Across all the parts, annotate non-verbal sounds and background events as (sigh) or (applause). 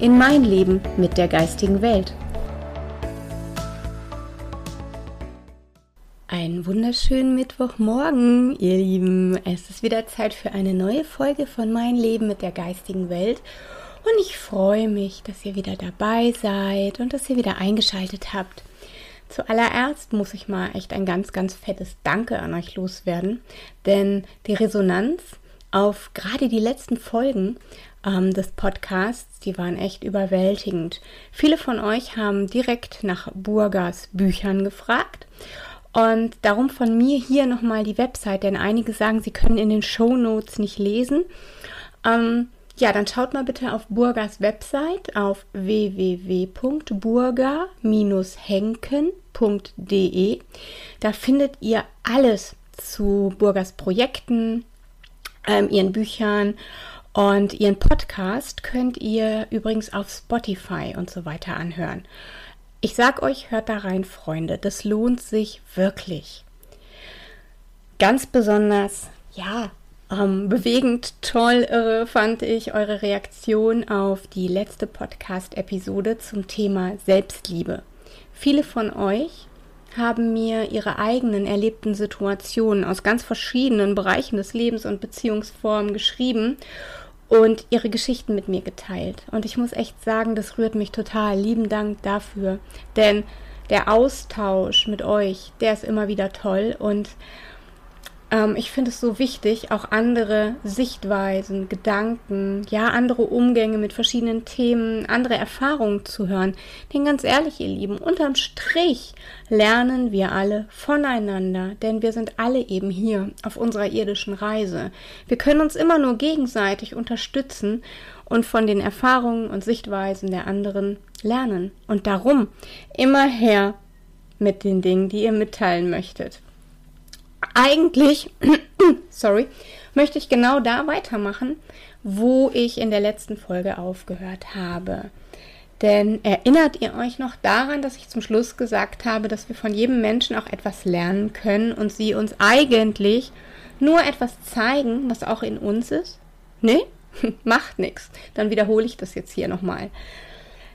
in mein Leben mit der geistigen Welt. Einen wunderschönen Mittwochmorgen, ihr Lieben. Es ist wieder Zeit für eine neue Folge von Mein Leben mit der geistigen Welt. Und ich freue mich, dass ihr wieder dabei seid und dass ihr wieder eingeschaltet habt. Zuallererst muss ich mal echt ein ganz, ganz fettes Danke an euch loswerden, denn die Resonanz auf gerade die letzten Folgen ähm, des Podcasts, die waren echt überwältigend. Viele von euch haben direkt nach Burgas Büchern gefragt. Und darum von mir hier nochmal die Website, denn einige sagen, sie können in den Show Notes nicht lesen. Ähm, ja, dann schaut mal bitte auf Burgas Website auf www.burga-henken.de. Da findet ihr alles zu Burgas Projekten, ähm, ihren Büchern und ihren Podcast könnt ihr übrigens auf Spotify und so weiter anhören. Ich sag euch, hört da rein, Freunde. Das lohnt sich wirklich. Ganz besonders, ja, ähm, bewegend, toll, irre fand ich eure Reaktion auf die letzte Podcast-Episode zum Thema Selbstliebe. Viele von euch haben mir ihre eigenen erlebten Situationen aus ganz verschiedenen Bereichen des Lebens und Beziehungsformen geschrieben und ihre Geschichten mit mir geteilt. Und ich muss echt sagen, das rührt mich total. Lieben Dank dafür. Denn der Austausch mit euch, der ist immer wieder toll und ähm, ich finde es so wichtig, auch andere Sichtweisen, Gedanken, ja, andere Umgänge mit verschiedenen Themen, andere Erfahrungen zu hören. Denn ganz ehrlich, ihr Lieben, unterm Strich lernen wir alle voneinander, denn wir sind alle eben hier auf unserer irdischen Reise. Wir können uns immer nur gegenseitig unterstützen und von den Erfahrungen und Sichtweisen der anderen lernen. Und darum immer her mit den Dingen, die ihr mitteilen möchtet eigentlich, (clears throat) sorry, möchte ich genau da weitermachen, wo ich in der letzten Folge aufgehört habe. Denn erinnert ihr euch noch daran, dass ich zum Schluss gesagt habe, dass wir von jedem Menschen auch etwas lernen können und sie uns eigentlich nur etwas zeigen, was auch in uns ist? Nee? (laughs) Macht nichts. Dann wiederhole ich das jetzt hier nochmal.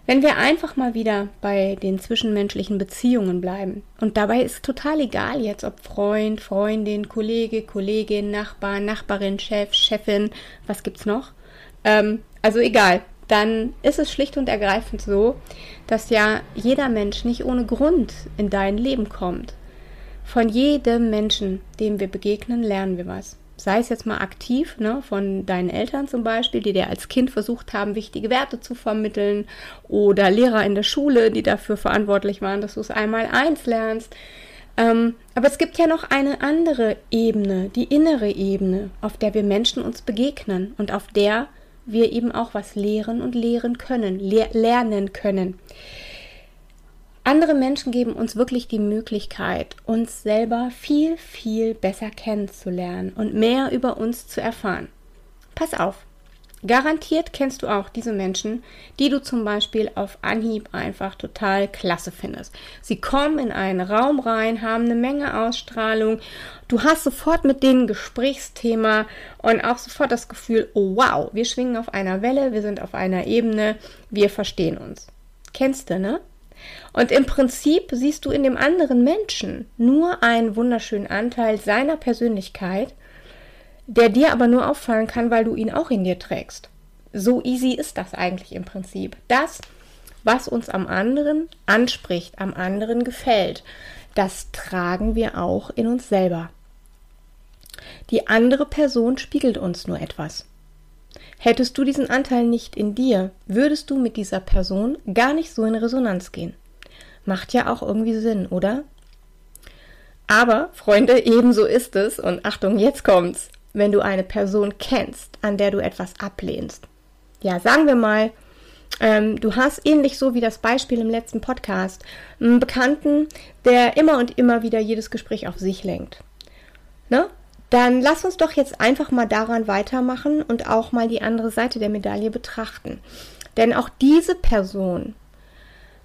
Wenn wir einfach mal wieder bei den zwischenmenschlichen Beziehungen bleiben, und dabei ist total egal jetzt, ob Freund, Freundin, Kollege, Kollegin, Nachbar, Nachbarin, Chef, Chefin, was gibt's noch? Ähm, also egal, dann ist es schlicht und ergreifend so, dass ja jeder Mensch nicht ohne Grund in dein Leben kommt. Von jedem Menschen, dem wir begegnen, lernen wir was sei es jetzt mal aktiv, ne, von deinen Eltern zum Beispiel, die dir als Kind versucht haben, wichtige Werte zu vermitteln, oder Lehrer in der Schule, die dafür verantwortlich waren, dass du es einmal eins lernst. Ähm, aber es gibt ja noch eine andere Ebene, die innere Ebene, auf der wir Menschen uns begegnen und auf der wir eben auch was lehren und lehren können, le lernen können. Andere Menschen geben uns wirklich die Möglichkeit, uns selber viel, viel besser kennenzulernen und mehr über uns zu erfahren. Pass auf, garantiert kennst du auch diese Menschen, die du zum Beispiel auf Anhieb einfach total klasse findest. Sie kommen in einen Raum rein, haben eine Menge Ausstrahlung, du hast sofort mit denen Gesprächsthema und auch sofort das Gefühl, oh wow, wir schwingen auf einer Welle, wir sind auf einer Ebene, wir verstehen uns. Kennst du, ne? Und im Prinzip siehst du in dem anderen Menschen nur einen wunderschönen Anteil seiner Persönlichkeit, der dir aber nur auffallen kann, weil du ihn auch in dir trägst. So easy ist das eigentlich im Prinzip. Das, was uns am anderen anspricht, am anderen gefällt, das tragen wir auch in uns selber. Die andere Person spiegelt uns nur etwas. Hättest du diesen Anteil nicht in dir, würdest du mit dieser Person gar nicht so in Resonanz gehen. Macht ja auch irgendwie Sinn, oder? Aber, Freunde, (laughs) ebenso ist es, und Achtung, jetzt kommt's, wenn du eine Person kennst, an der du etwas ablehnst. Ja, sagen wir mal, Ähm, du hast ähnlich so wie das Beispiel im letzten Podcast einen Bekannten, der immer und immer wieder jedes Gespräch auf sich lenkt. Ne? Dann lass uns doch jetzt einfach mal daran weitermachen und auch mal die andere Seite der Medaille betrachten. Denn auch diese Person,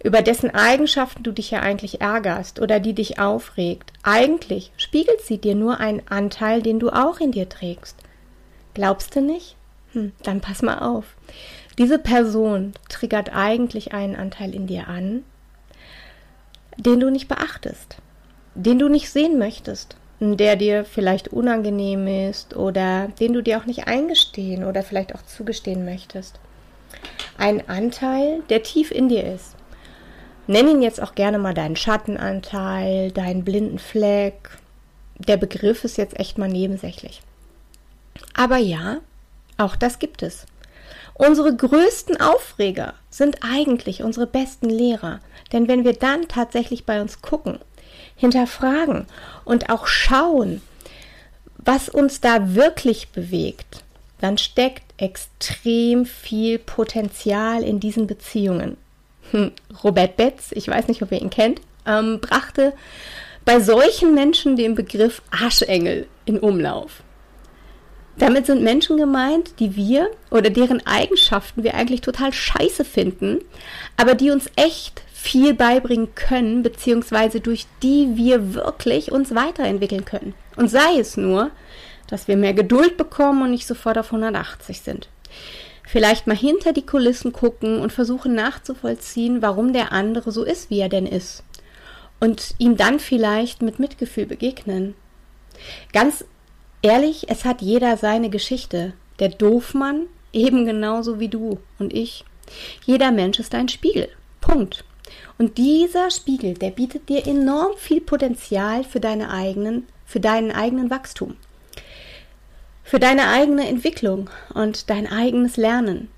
über dessen Eigenschaften du dich ja eigentlich ärgerst oder die dich aufregt, eigentlich spiegelt sie dir nur einen Anteil, den du auch in dir trägst. Glaubst du nicht? Hm, dann pass mal auf. Diese Person triggert eigentlich einen Anteil in dir an, den du nicht beachtest, den du nicht sehen möchtest, der dir vielleicht unangenehm ist oder den du dir auch nicht eingestehen oder vielleicht auch zugestehen möchtest. Ein Anteil, der tief in dir ist. Nenn ihn jetzt auch gerne mal deinen Schattenanteil, deinen blinden Fleck. Der Begriff ist jetzt echt mal nebensächlich. Aber ja, auch das gibt es. Unsere größten Aufreger sind eigentlich unsere besten Lehrer. Denn wenn wir dann tatsächlich bei uns gucken, hinterfragen und auch schauen, was uns da wirklich bewegt, dann steckt extrem viel Potenzial in diesen Beziehungen. Hm, Robert Betz, ich weiß nicht, ob ihr ihn kennt, ähm, brachte bei solchen Menschen den Begriff Arschengel in Umlauf. Damit sind Menschen gemeint, die wir oder deren Eigenschaften wir eigentlich total scheiße finden, aber die uns echt viel beibringen können, beziehungsweise durch die wir wirklich uns weiterentwickeln können. Und sei es nur, dass wir mehr Geduld bekommen und nicht sofort auf 180 sind. Vielleicht mal hinter die Kulissen gucken und versuchen nachzuvollziehen, warum der andere so ist, wie er denn ist. Und ihm dann vielleicht mit Mitgefühl begegnen. Ganz Ehrlich, es hat jeder seine Geschichte. Der Doofmann eben genauso wie du und ich. Jeder Mensch ist ein Spiegel. Punkt. Und dieser Spiegel, der bietet dir enorm viel Potenzial für deine eigenen, für deinen eigenen Wachstum. Für deine eigene Entwicklung und dein eigenes Lernen.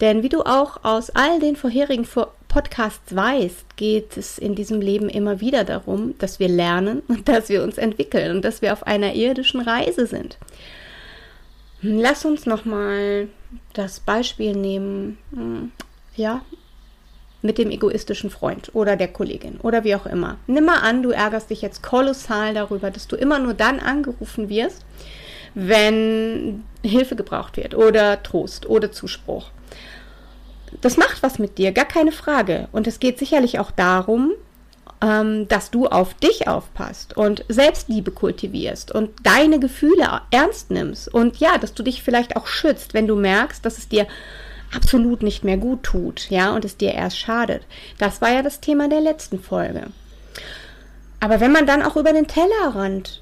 Denn wie du auch aus all den vorherigen Podcasts weißt, geht es in diesem Leben immer wieder darum, dass wir lernen (laughs) und dass wir uns entwickeln und dass wir auf einer irdischen Reise sind. Lass uns nochmal das Beispiel nehmen, hm, ja, mit dem egoistischen Freund oder der Kollegin oder wie auch immer. Nimm mal an, du ärgerst dich jetzt kolossal darüber, dass du immer nur dann angerufen wirst, wenn Hilfe gebraucht wird oder Trost oder Zuspruch das macht was mit dir, gar keine Frage. Und es geht sicherlich auch darum, ähm, dass du auf dich aufpasst und Selbstliebe kultivierst und deine Gefühle ernst nimmst. Und ja, dass du dich vielleicht auch schützt, wenn du merkst, dass es dir absolut nicht mehr gut tut, ja, und es dir erst schadet. Das war ja das Thema der letzten Folge. Aber wenn man dann auch über den Tellerrand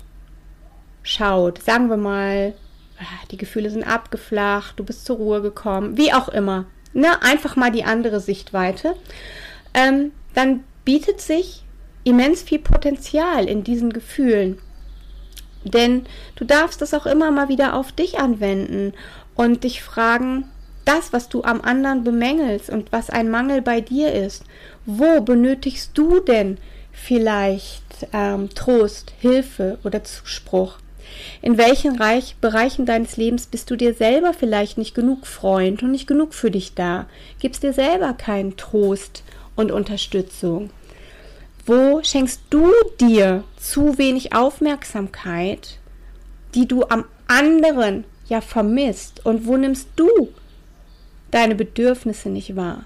schaut, sagen wir mal, ah, die Gefühle sind abgeflacht, du bist zur Ruhe gekommen, wie auch immer, ne, einfach mal die andere Sichtweite, ähm, dann bietet sich immens viel Potenzial in diesen Gefühlen. Denn du darfst das auch immer mal wieder auf dich anwenden und dich fragen, das, was du am anderen bemängelst und was ein Mangel bei dir ist, wo benötigst du denn vielleicht ähm, Trost, Hilfe oder Zuspruch? In welchen Reich, Bereichen deines Lebens bist du dir selber vielleicht nicht genug Freund und nicht genug für dich da? Gibst dir selber keinen Trost und Unterstützung? Wo schenkst du dir zu wenig Aufmerksamkeit, die du am anderen ja vermisst? Und wo nimmst du deine Bedürfnisse nicht wahr?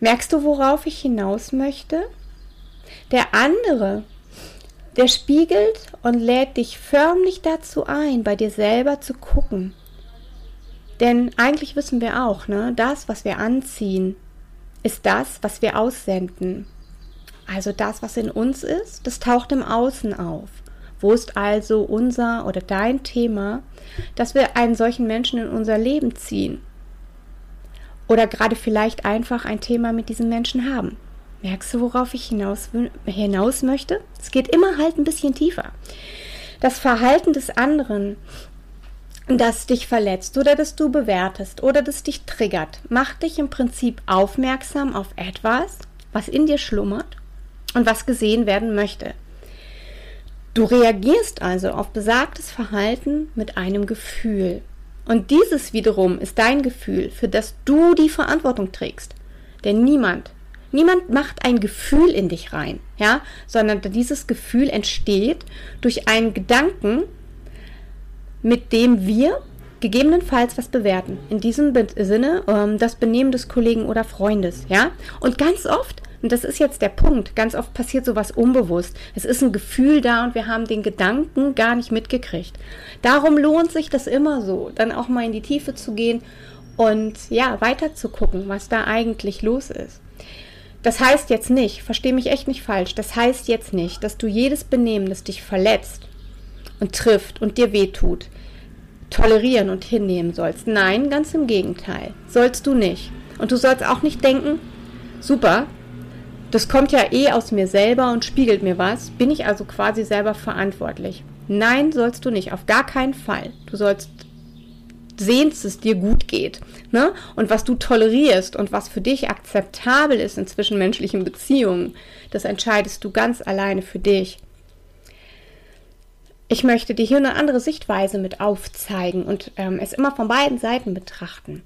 Merkst du, worauf ich hinaus möchte? Der andere der spiegelt und lädt dich förmlich dazu ein, bei dir selber zu gucken. Denn eigentlich wissen wir auch, ne, das, was wir anziehen, ist das, was wir aussenden. Also das, was in uns ist, das taucht im Außen auf. Wo ist also unser oder dein Thema, dass wir einen solchen Menschen in unser Leben ziehen? Oder gerade vielleicht einfach ein Thema mit diesem Menschen haben. Merkst du, worauf ich hinaus, hinaus möchte? Es geht immer halt ein bisschen tiefer. Das Verhalten des anderen, das dich verletzt oder das du bewertest oder das dich triggert, macht dich im Prinzip aufmerksam auf etwas, was in dir schlummert und was gesehen werden möchte. Du reagierst also auf besagtes Verhalten mit einem Gefühl. Und dieses wiederum ist dein Gefühl, für das du die Verantwortung trägst. Denn niemand, niemand macht ein Gefühl in dich rein, ja, sondern dieses Gefühl entsteht durch einen Gedanken, mit dem wir gegebenenfalls was bewerten. In diesem Sinne ähm, das Benehmen des Kollegen oder Freundes, ja. Und ganz oft, und das ist jetzt der Punkt, ganz oft passiert sowas unbewusst. Es ist ein Gefühl da und wir haben den Gedanken gar nicht mitgekriegt. Darum lohnt sich das immer so, dann auch mal in die Tiefe zu gehen und ja, weiter zu gucken, was da eigentlich los ist. Das heißt jetzt nicht, verstehe mich echt nicht falsch, das heißt jetzt nicht, dass du jedes Benehmen, das dich verletzt und trifft und dir wehtut, tolerieren und hinnehmen sollst. Nein, ganz im Gegenteil. Sollst du nicht. Und du sollst auch nicht denken, super, das kommt ja eh aus mir selber und spiegelt mir was, bin ich also quasi selber verantwortlich. Nein, sollst du nicht, auf gar keinen Fall. Du sollst sehen, dass es dir gut geht. Ne? Und was du tolerierst und was für dich akzeptabel ist in zwischenmenschlichen Beziehungen, das entscheidest du ganz alleine für dich. Ich möchte dir hier eine andere Sichtweise mit aufzeigen und ähm, es immer von beiden Seiten betrachten.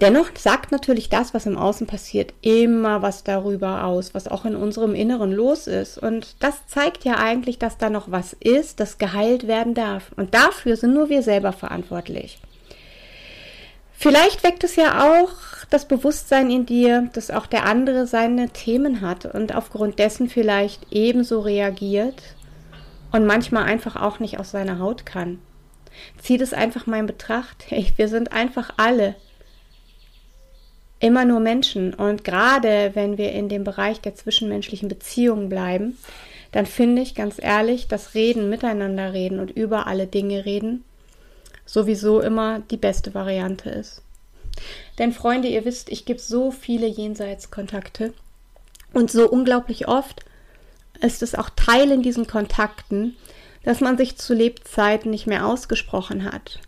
Dennoch sagt natürlich das, was im Außen passiert, immer was darüber aus, was auch in unserem Inneren los ist. Und das zeigt ja eigentlich, dass da noch was ist, das geheilt werden darf. Und dafür sind nur wir selber verantwortlich. Vielleicht weckt es ja auch das Bewusstsein in dir, dass auch der andere seine Themen hat und aufgrund dessen vielleicht ebenso reagiert und manchmal einfach auch nicht aus seiner Haut kann. Zieh das einfach mal in Betracht. Hey, wir sind einfach alle immer nur Menschen. Und gerade wenn wir in dem Bereich der zwischenmenschlichen Beziehungen bleiben, dann finde ich ganz ehrlich, dass Reden, miteinander reden und über alle Dinge reden sowieso immer die beste Variante ist. Denn Freunde, ihr wisst, ich gebe so viele Jenseitskontakte. Und so unglaublich oft ist es auch Teil in diesen Kontakten, dass man sich zu Lebzeiten nicht mehr ausgesprochen hat,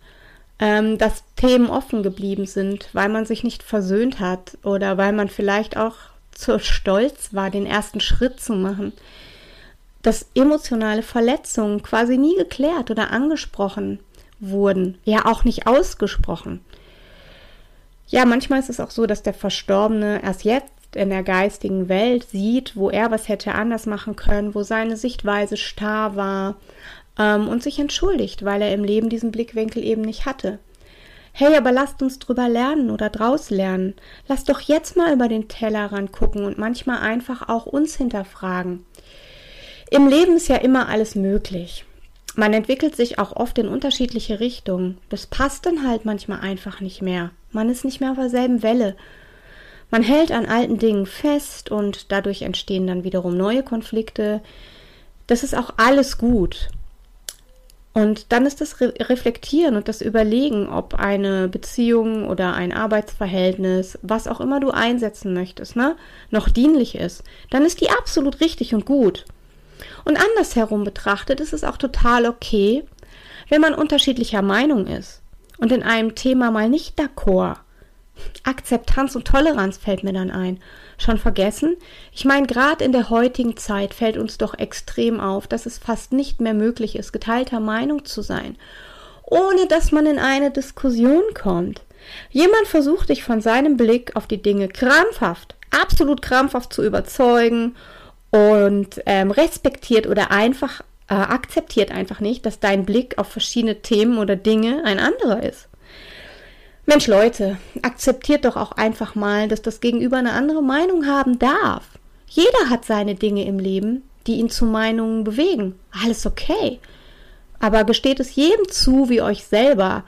ähm, dass Themen offen geblieben sind, weil man sich nicht versöhnt hat oder weil man vielleicht auch zu stolz war, den ersten Schritt zu machen, dass emotionale Verletzungen quasi nie geklärt oder angesprochen wurden, ja auch nicht ausgesprochen. Ja, manchmal ist es auch so, dass der Verstorbene erst jetzt in der geistigen Welt sieht, wo er was hätte anders machen können, wo seine Sichtweise starr war ähm, und sich entschuldigt, weil er im Leben diesen Blickwinkel eben nicht hatte. Hey, aber lasst uns drüber lernen oder draus lernen. Lasst doch jetzt mal über den Tellerrand gucken und manchmal einfach auch uns hinterfragen. Im Leben ist ja immer alles möglich. Man entwickelt sich auch oft in unterschiedliche Richtungen. Das passt dann halt manchmal einfach nicht mehr. Man ist nicht mehr auf derselben Welle man hält an alten Dingen fest und dadurch entstehen dann wiederum neue Konflikte. Das ist auch alles gut. Und dann ist das Re Reflektieren und das Überlegen, ob eine Beziehung oder ein Arbeitsverhältnis, was auch immer du einsetzen möchtest, ne, noch dienlich ist, dann ist die absolut richtig und gut. Und andersherum betrachtet ist es auch total okay, wenn man unterschiedlicher Meinung ist und in einem Thema mal nicht d'accord Akzeptanz und Toleranz fällt mir dann ein. Schon vergessen? Ich meine, gerade in der heutigen Zeit fällt uns doch extrem auf, dass es fast nicht mehr möglich ist, geteilter Meinung zu sein, ohne dass man in eine Diskussion kommt. Jemand versucht dich von seinem Blick auf die Dinge krampfhaft, absolut krampfhaft zu überzeugen und ähm, respektiert oder einfach äh, akzeptiert einfach nicht, dass dein Blick auf verschiedene Themen oder Dinge ein anderer ist. Mensch Leute, akzeptiert doch auch einfach mal, dass das Gegenüber eine andere Meinung haben darf. Jeder hat seine Dinge im Leben, die ihn zu Meinungen bewegen. Alles okay. Aber gesteht es jedem zu, wie euch selber.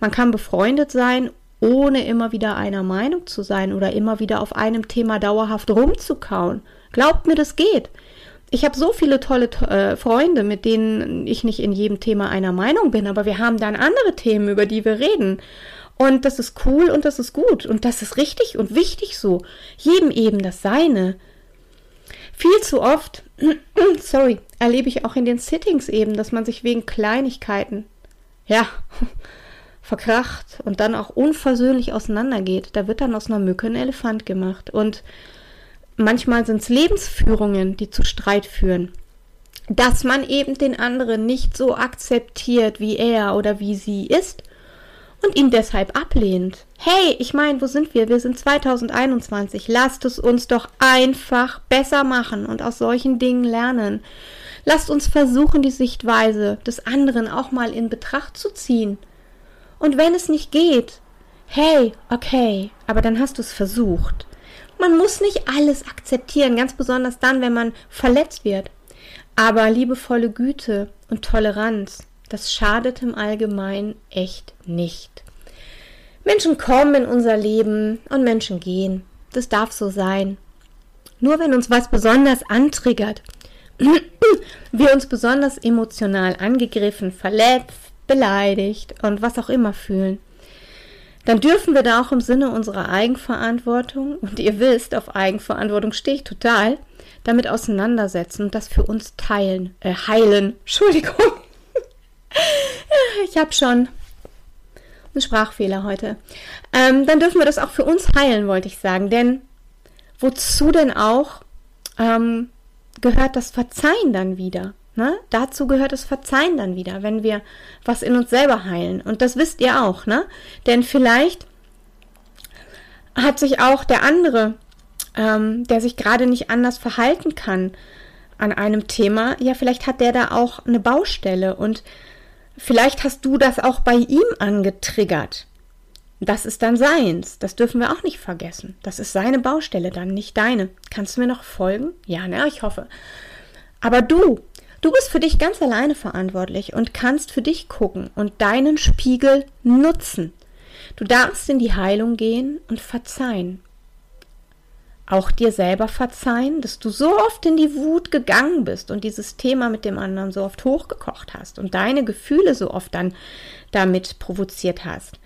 Man kann befreundet sein, ohne immer wieder einer Meinung zu sein oder immer wieder auf einem Thema dauerhaft rumzukauen. Glaubt mir, das geht. Ich habe so viele tolle äh, Freunde, mit denen ich nicht in jedem Thema einer Meinung bin, aber wir haben dann andere Themen, über die wir reden. Und das ist cool und das ist gut und das ist richtig und wichtig so. Jedem eben das Seine. Viel zu oft, (clears throat) sorry, erlebe ich auch in den Sittings eben, dass man sich wegen Kleinigkeiten, ja, (laughs) verkracht und dann auch unversöhnlich auseinandergeht. Da wird dann aus einer Mücke ein Elefant gemacht. Und manchmal sind es Lebensführungen, die zu Streit führen. Dass man eben den anderen nicht so akzeptiert, wie er oder wie sie ist und ihn deshalb ablehnt. Hey, ich meine, wo sind wir? Wir sind 2021. Lasst es uns doch einfach besser machen und aus solchen Dingen lernen. Lasst uns versuchen, die Sichtweise des anderen auch mal in Betracht zu ziehen. Und wenn es nicht geht, hey, okay, aber dann hast du es versucht. Man muss nicht alles akzeptieren, ganz besonders dann, wenn man verletzt wird. Aber liebevolle Güte und Toleranz, das schadet im Allgemeinen echt nicht. Menschen kommen in unser Leben und Menschen gehen. Das darf so sein. Nur wenn uns was besonders antriggert, (clears throat) wir uns besonders emotional angegriffen, verletzt, beleidigt und was auch immer fühlen, dann dürfen wir da auch im Sinne unserer Eigenverantwortung, und ihr wisst, auf Eigenverantwortung stehe ich total, damit auseinandersetzen und das für uns teilen, äh, heilen. (laughs) Entschuldigung. ich habe schon einen Sprachfehler heute. Ähm, dann dürfen wir das auch für uns heilen, wollte ich sagen. Denn wozu denn auch ähm, gehört das Verzeihen dann wieder? Ne? Dazu gehört das Verzeihen dann wieder, wenn wir was in uns selber heilen. Und das wisst ihr auch, ne? Denn vielleicht hat sich auch der andere, ähm, der sich gerade nicht anders verhalten kann an einem Thema, ja, vielleicht hat der da auch eine Baustelle und vielleicht hast du das auch bei ihm angetriggert. Das ist dann seins. Das dürfen wir auch nicht vergessen. Das ist seine Baustelle dann, nicht deine. Kannst du mir noch folgen? Ja, ne, ich hoffe. Aber du, Du bist für dich ganz alleine verantwortlich und kannst für dich gucken und deinen Spiegel nutzen. Du darfst in die Heilung gehen und verzeihen. Auch dir selber verzeihen, dass du so oft in die Wut gegangen bist und dieses Thema mit dem anderen so oft hochgekocht hast und deine Gefühle so oft dann damit provoziert hast.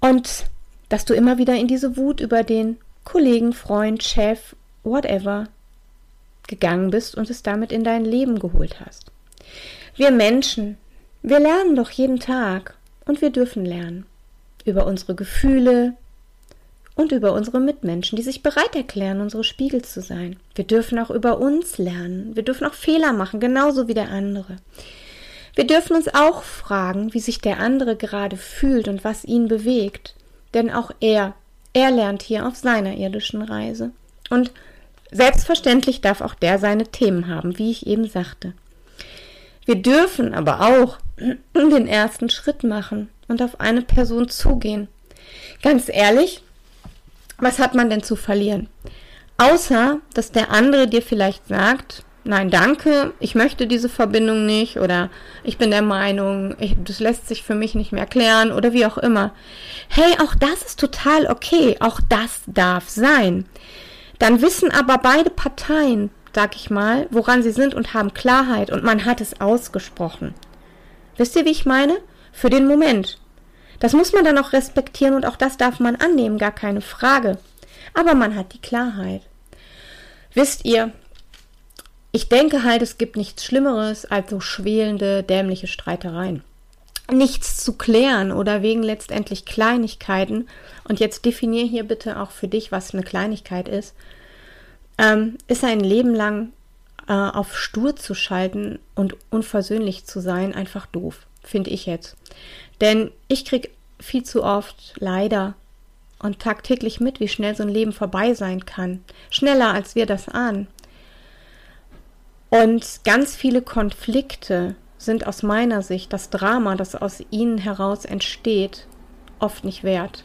Und dass du immer wieder in diese Wut über den Kollegen, Freund, Chef, whatever gegangen bist und es damit in dein Leben geholt hast. Wir Menschen, wir lernen doch jeden Tag und wir dürfen lernen über unsere Gefühle und über unsere Mitmenschen, die sich bereit erklären, unsere Spiegel zu sein. Wir dürfen auch über uns lernen. Wir dürfen auch Fehler machen, genauso wie der andere. Wir dürfen uns auch fragen, wie sich der andere gerade fühlt und was ihn bewegt. Denn auch er, er lernt hier auf seiner irdischen Reise. Und Selbstverständlich darf auch der seine Themen haben, wie ich eben sagte. Wir dürfen aber auch (clears throat) den ersten Schritt machen und auf eine Person zugehen. Ganz ehrlich, was hat man denn zu verlieren? Außer, dass der andere dir vielleicht sagt, nein, danke, ich möchte diese Verbindung nicht oder ich bin der Meinung, ich, das lässt sich für mich nicht mehr klären oder wie auch immer. Hey, auch das ist total okay, auch das darf sein. Dann wissen aber beide Parteien, sag ich mal, woran sie sind und haben Klarheit und man hat es ausgesprochen. Wisst ihr, wie ich meine? Für den Moment. Das muss man dann auch respektieren und auch das darf man annehmen, gar keine Frage. Aber man hat die Klarheit. Wisst ihr, ich denke halt, es gibt nichts Schlimmeres als so schwelende, dämliche Streitereien nichts zu klären oder wegen letztendlich Kleinigkeiten, und jetzt definier hier bitte auch für dich, was eine Kleinigkeit ist, ähm, ist ein Leben lang äh, auf stur zu schalten und unversöhnlich zu sein einfach doof, finde ich jetzt. Denn ich kriege viel zu oft leider und tagtäglich mit, wie schnell so ein Leben vorbei sein kann. Schneller, als wir das ahnen. Und ganz viele Konflikte sind aus meiner Sicht das Drama, das aus ihnen heraus entsteht, oft nicht wert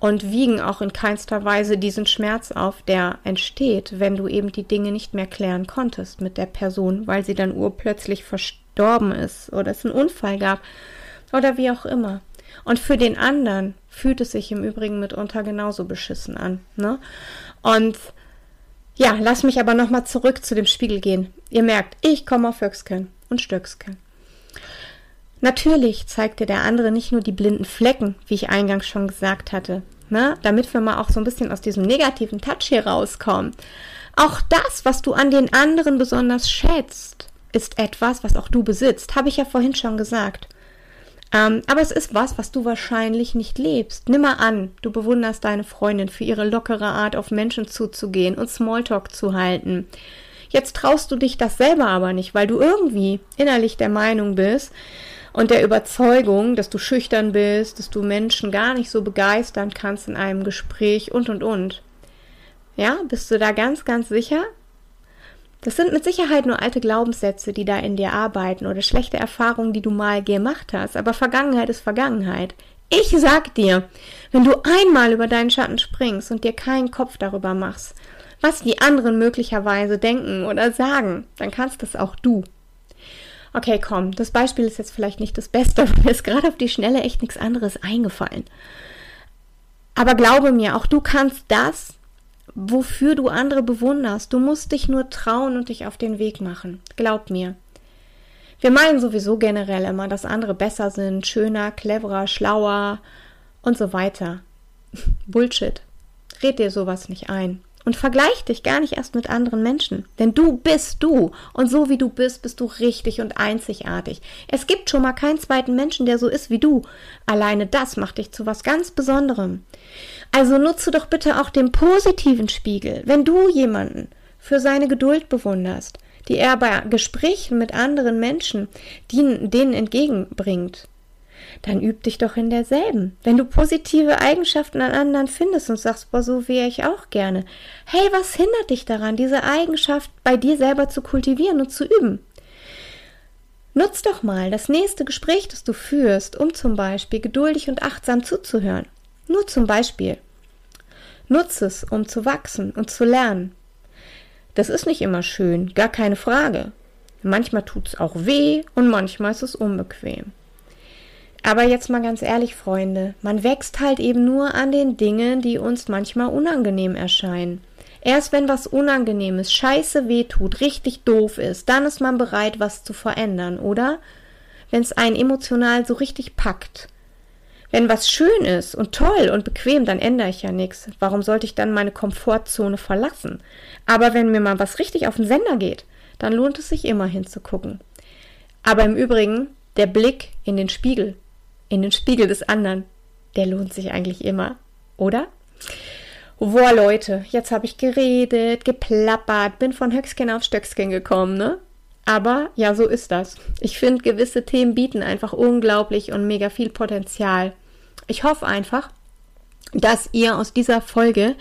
und wiegen auch in keinster Weise diesen Schmerz auf, der entsteht, wenn du eben die Dinge nicht mehr klären konntest mit der Person, weil sie dann urplötzlich verstorben ist oder es einen Unfall gab oder wie auch immer. Und für den anderen fühlt es sich im Übrigen mitunter genauso beschissen an. Ne? Und ja, lass mich aber nochmal zurück zu dem Spiegel gehen. Ihr merkt, ich komme auf Höchsken und Stöcksken. Natürlich zeigt dir der andere nicht nur die blinden Flecken, wie ich eingangs schon gesagt hatte, ne? damit wir mal auch so ein bisschen aus diesem negativen Touch hier rauskommen. Auch das, was du an den anderen besonders schätzt, ist etwas, was auch du besitzt, habe ich ja vorhin schon gesagt. Ähm, aber es ist was, was du wahrscheinlich nicht lebst. Nimm mal an, du bewunderst deine Freundin für ihre lockere Art, auf Menschen zuzugehen und Smalltalk zu halten. Jetzt traust du dich das selber aber nicht, weil du irgendwie innerlich der Meinung bist, und der Überzeugung, dass du schüchtern bist, dass du Menschen gar nicht so begeistern kannst in einem Gespräch und und und. Ja, bist du da ganz, ganz sicher? Das sind mit Sicherheit nur alte Glaubenssätze, die da in dir arbeiten oder schlechte Erfahrungen, die du mal gemacht hast. Aber Vergangenheit ist Vergangenheit. Ich sag dir, wenn du einmal über deinen Schatten springst und dir keinen Kopf darüber machst, was die anderen möglicherweise denken oder sagen, dann kannst das auch du. Okay, komm, das Beispiel ist jetzt vielleicht nicht das Beste, (laughs) aber mir ist gerade auf die Schnelle echt nichts anderes eingefallen. Aber glaube mir, auch du kannst das, wofür du andere bewunderst. Du musst dich nur trauen und dich auf den Weg machen. Glaub mir. Wir meinen sowieso generell immer, dass andere besser sind, schöner, cleverer, schlauer und so weiter. (laughs) Bullshit. Red dir sowas nicht ein. Und vergleich dich gar nicht erst mit anderen Menschen. Denn du bist du. Und so wie du bist, bist du richtig und einzigartig. Es gibt schon mal keinen zweiten Menschen, der so ist wie du. Alleine das macht dich zu was ganz Besonderem. Also nutze doch bitte auch den positiven Spiegel. Wenn du jemanden für seine Geduld bewunderst, die er bei Gesprächen mit anderen Menschen denen entgegenbringt, dann üb dich doch in derselben. Wenn du positive Eigenschaften an anderen findest und sagst, boah, so wäre ich auch gerne. Hey, was hindert dich daran, diese Eigenschaft bei dir selber zu kultivieren und zu üben? Nutz doch mal das nächste Gespräch, das du führst, um zum Beispiel geduldig und achtsam zuzuhören. Nur zum Beispiel. Nutze es, um zu wachsen und zu lernen. Das ist nicht immer schön, gar keine Frage. Manchmal tut es auch weh und manchmal ist es unbequem. Aber jetzt mal ganz ehrlich, Freunde, man wächst halt eben nur an den Dingen, die uns manchmal unangenehm erscheinen. Erst wenn was Unangenehmes, scheiße weh tut, richtig doof ist, dann ist man bereit, was zu verändern, oder? Wenn es einen emotional so richtig packt. Wenn was schön ist und toll und bequem, dann ändere ich ja nichts. Warum sollte ich dann meine Komfortzone verlassen? Aber wenn mir mal was richtig auf den Sender geht, dann lohnt es sich immer hinzugucken. Aber im Übrigen, der Blick in den Spiegel, in den Spiegel des anderen, der lohnt sich eigentlich immer, oder? Boah, Leute, jetzt habe ich geredet, geplappert, bin von Höcksken auf Stöcksken gekommen, ne? Aber ja, so ist das. Ich finde, gewisse Themen bieten einfach unglaublich und mega viel Potenzial. Ich hoffe einfach, dass ihr aus dieser Folge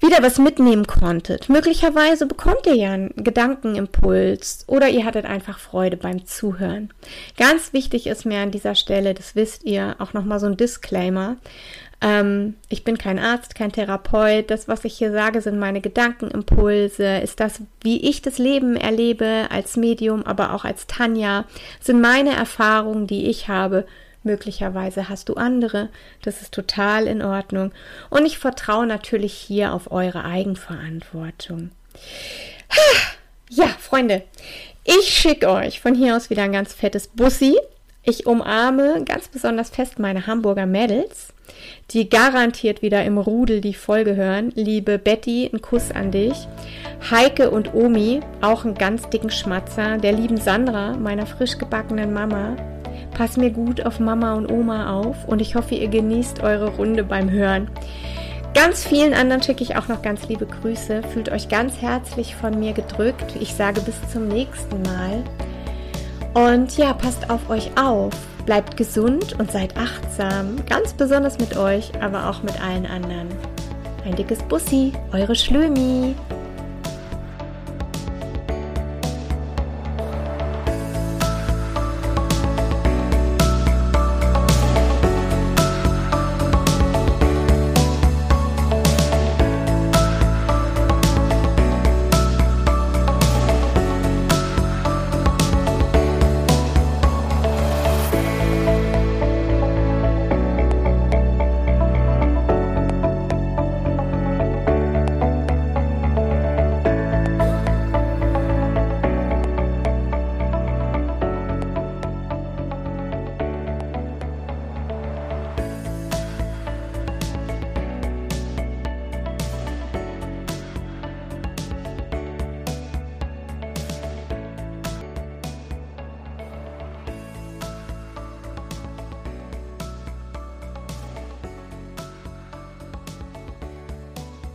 wieder was mitnehmen konntet. Möglicherweise bekommt ihr ja einen Gedankenimpuls oder ihr hattet einfach Freude beim Zuhören. Ganz wichtig ist mir an dieser Stelle, das wisst ihr, auch nochmal so ein Disclaimer. Ähm, ich bin kein Arzt, kein Therapeut. Das, was ich hier sage, sind meine Gedankenimpulse, ist das, wie ich das Leben erlebe als Medium, aber auch als Tanja, sind meine Erfahrungen, die ich habe. Möglicherweise hast du andere. Das ist total in Ordnung. Und ich vertraue natürlich hier auf eure Eigenverantwortung. Ja, Freunde, ich schicke euch von hier aus wieder ein ganz fettes Bussi. Ich umarme ganz besonders fest meine Hamburger Mädels die garantiert wieder im Rudel die Folge hören. Liebe Betty, ein Kuss an dich. Heike und Omi, auch einen ganz dicken Schmatzer. Der lieben Sandra, meiner frisch gebackenen Mama. Pass mir gut auf Mama und Oma auf und ich hoffe, ihr genießt eure Runde beim Hören. Ganz vielen anderen schicke ich auch noch ganz liebe Grüße. Fühlt euch ganz herzlich von mir gedrückt. Ich sage bis zum nächsten Mal. Und ja, passt auf euch auf. Bleibt gesund und seid achtsam, ganz besonders mit euch, aber auch mit allen anderen. Ein dickes Bussi, eure Schlömi.